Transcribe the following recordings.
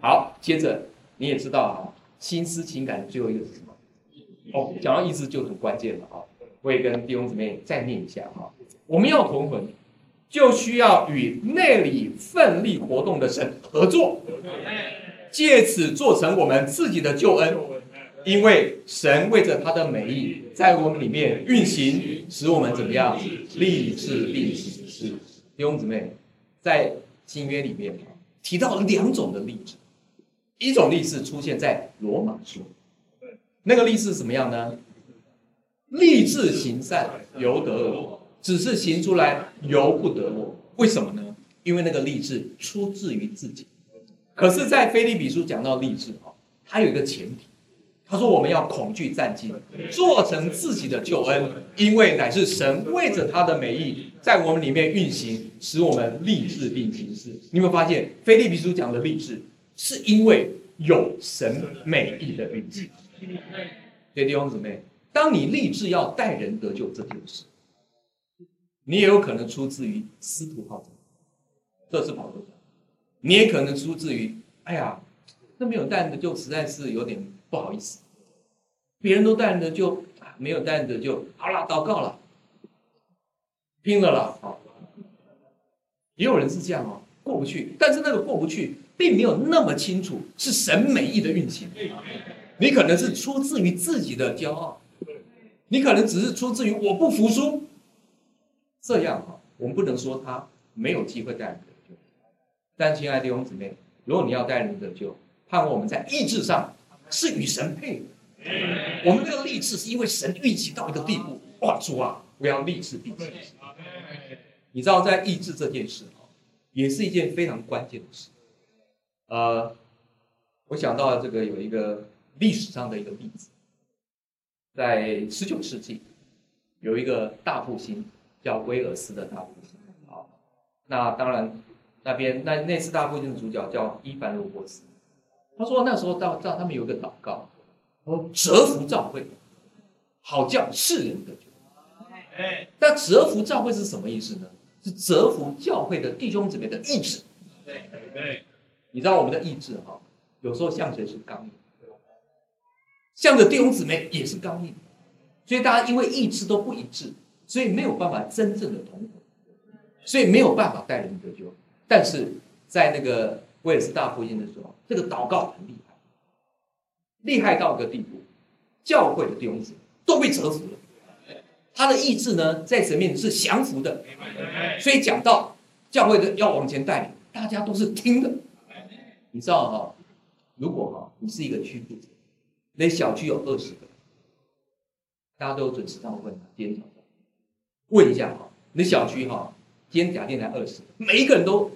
好，接着你也知道啊，心思情感的最后一个是什么？哦，讲到意志就很关键了啊！我也跟弟兄姊妹再念一下哈，我们要同魂，就需要与内里奋力活动的神合作，借此做成我们自己的救恩。因为神为着他的美意，在我们里面运行，使我们怎么样立志立行事。弟兄姊妹，在新约里面提到两种的励志，一种励志出现在罗马书，那个励志怎么样呢？立志行善由得我，只是行出来由不得我。为什么呢？因为那个励志出自于自己。可是，在菲利比书讲到励志啊，它有一个前提。他说：“我们要恐惧战兢，做成自己的救恩，因为乃是神为着他的美意，在我们里面运行，使我们立志并行事。你有没有发现，菲利比书讲的励志，是因为有神美意的运行。弟兄姊妹，当你立志要带人得救这件事，你也有可能出自于司徒号召，这是保罗讲；你也可能出自于，哎呀，那没有带人的就，实在是有点。”不好意思，别人都带的就没有带的就好了，祷告了，拼了了，好。也有人是这样哦，过不去，但是那个过不去，并没有那么清楚是神美意的运行。你可能是出自于自己的骄傲，你可能只是出自于我不服输。这样哈，我们不能说他没有机会带人得救。但亲爱的弟兄姊妹，如果你要带人得救，盼望我们在意志上。是与神配的。我们这个励志是因为神运行到一个地步，哇，主啊，我要励志并且。你知道，在意志这件事啊，也是一件非常关键的事。呃，我想到这个有一个历史上的一个例子，在十九世纪，有一个大复兴叫威尔斯的大复兴。啊，那当然那边那那次大复兴的主角叫伊凡罗伯斯。他说：“那时候到到他们有一个祷告，说折服教会，好叫世人得救。哎，那折服教会是什么意思呢？是折服教会的弟兄姊妹的意志。对对，你知道我们的意志哈，有时候向谁是刚硬，向着弟兄姊妹也是刚硬，所以大家因为意志都不一致，所以没有办法真正的同活，所以没有办法带人得救。但是在那个。”威尔斯大福音的时候，这个祷告很厉害，厉害到一个地步，教会的弟兄姊妹都被折服了。他的意志呢，在神面前是降服的，所以讲到教会的要往前带领，大家都是听的。你知道哈，如果哈你是一个区负责，那小区有二十个，大家都有准时到问今天早上问一下哈，你小区哈今天假定来二十，每一个人都。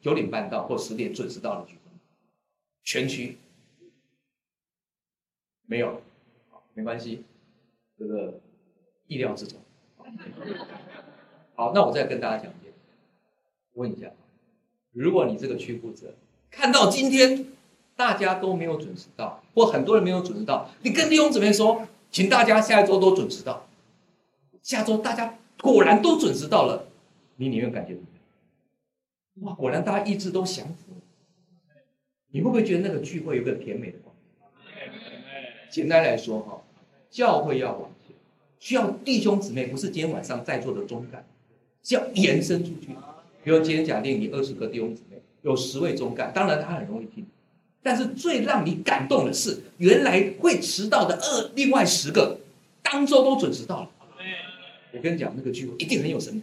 九点半到或十点准时到了聚会，全区没有，没关系，这个意料之中。好，那我再跟大家讲一遍，问一下，如果你这个区负责看到今天大家都没有准时到，或很多人没有准时到，你跟弟兄姊妹说，请大家下一周都准时到，下周大家果然都准时到了，你里面感觉怎么样？哇，果然大家意志都降服了。你会不会觉得那个聚会有个甜美的光景？简单来说哈，教会要往前，需要弟兄姊妹，不是今天晚上在座的中干，是要延伸出去。比如今天假定你二十个弟兄姊妹，有十位中干，当然他很容易听，但是最让你感动的是，原来会迟到的二另外十个，当周都准时到了。我跟你讲，那个聚会一定很有神。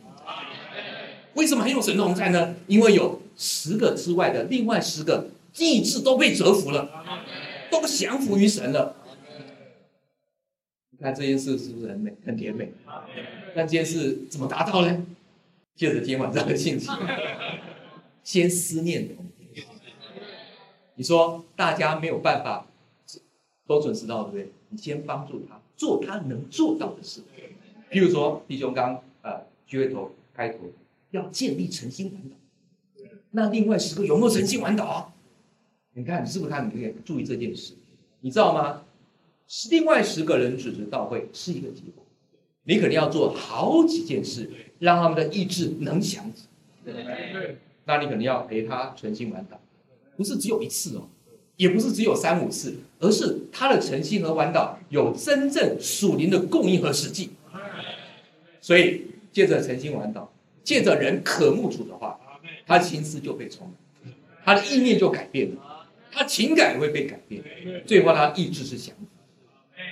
为什么很有神同在呢？因为有十个之外的另外十个意志都被折服了，都降服于神了。你看这件事是不是很美、很甜美？那这件事怎么达到呢？借着今晚上的信息，先思念的你说大家没有办法都准时到，对不对？你先帮助他做他能做到的事。譬如说，弟兄刚呃聚会头开头。要建立诚心玩岛，那另外十个有没有诚心玩岛？你看，是不是看？你可以注意这件事，你知道吗？另外十个人准时到会是一个结果，你肯定要做好几件事，让他们的意志能降服。那你肯定要陪他诚心玩岛，不是只有一次哦，也不是只有三五次，而是他的诚心和弯道有真正属灵的供应和实际。所以借着诚信弯道，借着人渴慕主的话，他的心思就被充满，他的意念就改变了，他情感也会被改变，最后他意志是降服。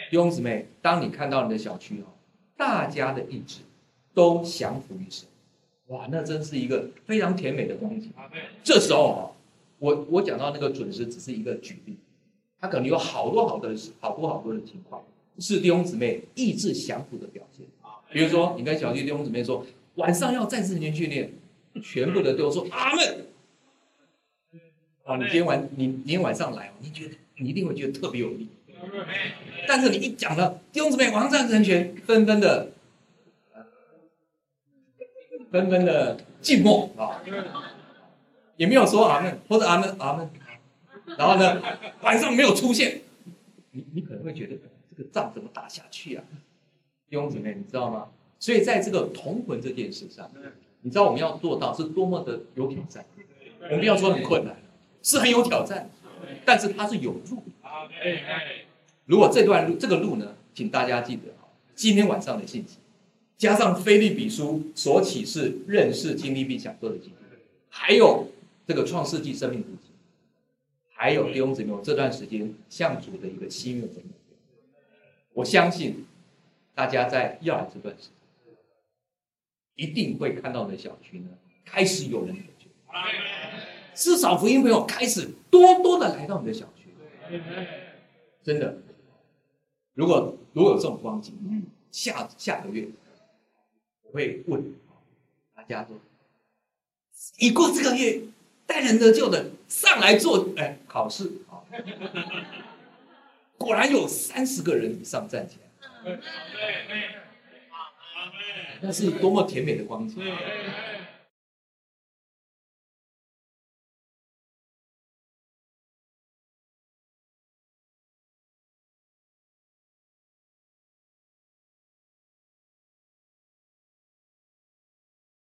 弟兄姊妹，当你看到你的小区哦，大家的意志都降服于神。哇，那真是一个非常甜美的光景。这时候啊，我我讲到那个准时只是一个举例，他可能有好多好多好多好多的情况，是弟兄姊妹意志降服的表现。比如说，你跟小弟弟兄姊妹说，晚上要再次年训练，全部的都说阿门。啊，你今天晚你今天晚上来，你觉得你一定会觉得特别有力。但是你一讲了弟兄姊妹王战成全，纷纷的。纷纷的静默啊，也没有说阿门或者阿门阿门，然后呢，晚上没有出现，你你可能会觉得这个仗怎么打下去啊？弟兄姊妹，你知道吗？所以在这个同魂这件事上，你知道我们要做到是多么的有挑战。我们不要说很困难，是很有挑战，但是它是有路。如果这段路这个路呢，请大家记得今天晚上的信息。加上菲利比书所启示认识经历并享受的经历，还有这个创世纪生命图集，还有弟兄姊妹这段时间向主的一个心愿我相信大家在要来这段时间，一定会看到的小区呢，开始有人得救，至少福音朋友开始多多的来到你的小区，真的，如果如果有这种光景，下下个月。会问大家说：“已过这个月，待人得救的上来做哎考试啊！”果然有三十个人以上站起来，那是多么甜美的光景！